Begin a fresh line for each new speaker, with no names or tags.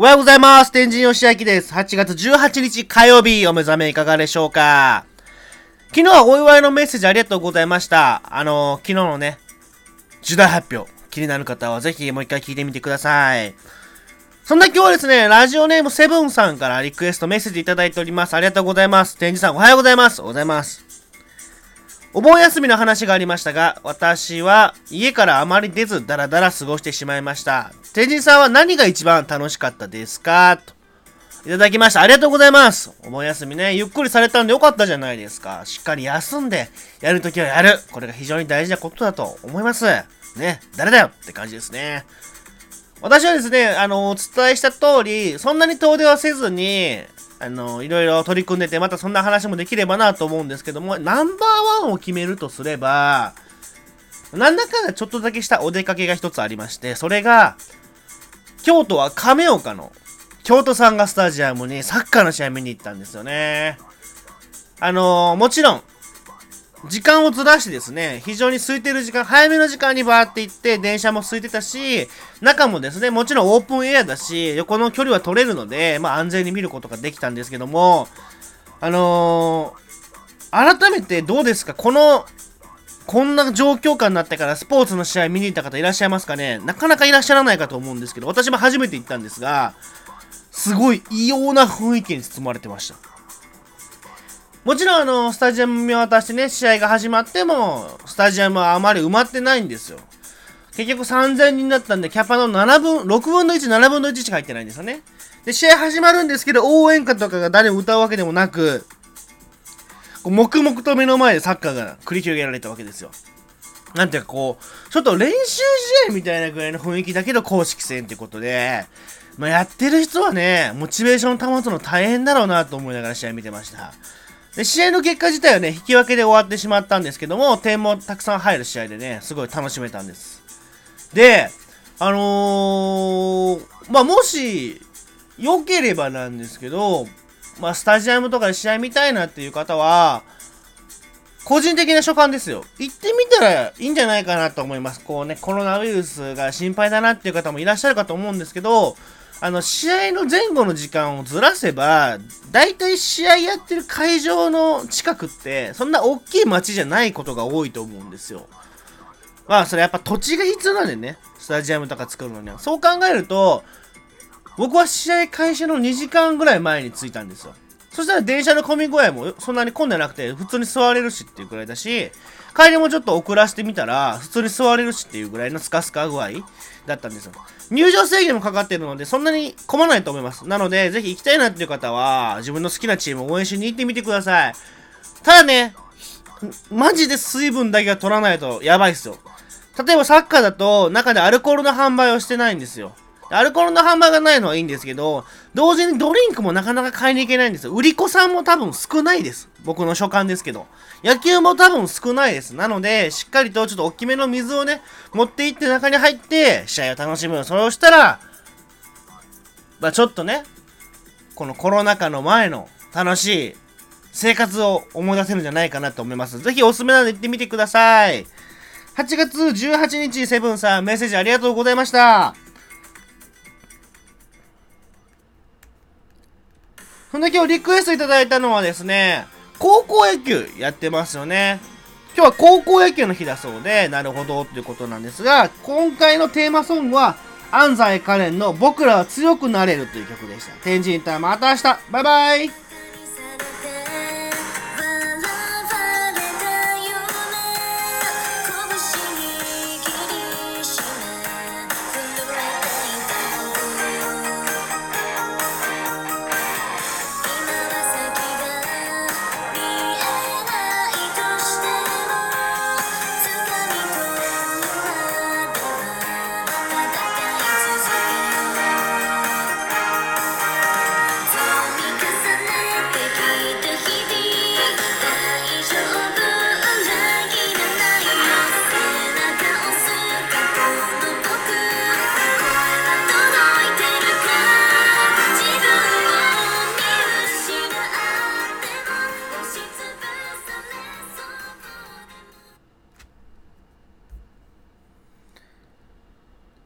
おはようございます。天神よしあきです。8月18日火曜日、お目覚めいかがでしょうか？昨日はお祝いのメッセージありがとうございました。あのー昨日のね、重大発表、気になる方はぜひもう一回聞いてみてください。そんな今日はですね、ラジオネームセブンさんからリクエストメッセージいただいております。ありがとうございます。天神さんおはようございます。おはようございます。お盆休みの話がありましたが、私は家からあまり出ずダラダラ過ごしてしまいました。天神さんは何が一番楽しかったですか？と。いただきました。ありがとうございます。お盆休みね、ゆっくりされたんでよかったじゃないですか。しっかり休んで、やるときはやる。これが非常に大事なことだと思います。ね、誰だよって感じですね。私はですね、あの、お伝えした通り、そんなに遠出はせずに、あの、いろいろ取り組んでて、またそんな話もできればなと思うんですけども、ナンバーワンを決めるとすれば、なんだかんだちょっとだけしたお出かけが一つありまして、それが、京都は亀岡の京都サンガスタジアムにサッカーの試合見に行ったんですよね。あのもちろん、時間をずらしてですね、非常に空いてる時間、早めの時間にバーって行って、電車も空いてたし、中もですね、もちろんオープンエアだし、横の距離は取れるので、まあ安全に見ることができたんですけども、あのー、改めてどうですか？この、こんな状況下になってからスポーツの試合見に行った方いらっしゃいますかね？なかなかいらっしゃらないかと思うんですけど、私も初めて行ったんですが、すごい異様な雰囲気に包まれてました。もちろんあの、スタジアム見渡してね、試合が始まっても、スタジアムはあまり埋まってないんですよ。結局3000人だったんで、キャパの7分、6分の1、7分の1しか入ってないんですよね。で、試合始まるんですけど、応援歌とかが誰も歌うわけでもなく、黙々と目の前でサッカーが繰り広げられたわけですよ。なんていうかこう、ちょっと練習試合みたいなぐらいの雰囲気だけど公式戦ってことで、まあ、やってる人はね、モチベーション保つの大変だろうなと思いながら試合見てました。で、試合の結果自体はね、引き分けで終わってしまったんですけども、点もたくさん入る試合でね、すごい楽しめたんです。で、あのー、まあ、もし、良ければなんですけど、まあ、スタジアムとかで試合見たいなっていう方は、個人的な所感ですよ。行ってみたらいいんじゃないかなと思います。こうね、コロナウイルスが心配だなっていう方もいらっしゃるかと思うんですけど、あの、試合の前後の時間をずらせば、大体試合やってる会場の近くって、そんな大きい街じゃないことが多いと思うんですよ。まあ、それやっぱ土地が必要なんでね、スタジアムとか作るのには。そう考えると、僕は試合開始の2時間ぐらい前に着いたんですよ。そしたら電車の混み具合もそんなに混んでなくて、普通に座れるしっていうくらいだし、帰りもちょっと遅らせてみたら、普通に座れるしっていうぐらいのスカスカ具合だったんですよ。入場制限もかかってるので、そんなに混まないと思います。なので、ぜひ行きたいなっていう方は、自分の好きなチームを応援しに行ってみてください。ただね、マジで水分だけは取らないとやばいっすよ。例えばサッカーだと、中でアルコールの販売をしてないんですよ。アルコールの販売がないのはいいんですけど、同時にドリンクもなかなか買いに行けないんですよ。売り子さんも多分少ないです。僕の所感ですけど。野球も多分少ないです。なので、しっかりとちょっと大きめの水をね、持って行って中に入って、試合を楽しむ。それをしたら、まあちょっとね、このコロナ禍の前の楽しい生活を思い出せるんじゃないかなと思います。ぜひおすすめなので行ってみてください。8月18日、セブンさん、メッセージありがとうございました。そんで今日リクエストいただいたのはですね、高校野球やってますよね。今日は高校野球の日だそうで、なるほどっていうことなんですが、今回のテーマソングは、安西カレンの僕らは強くなれるという曲でした。天神タイムまた明日バイバイ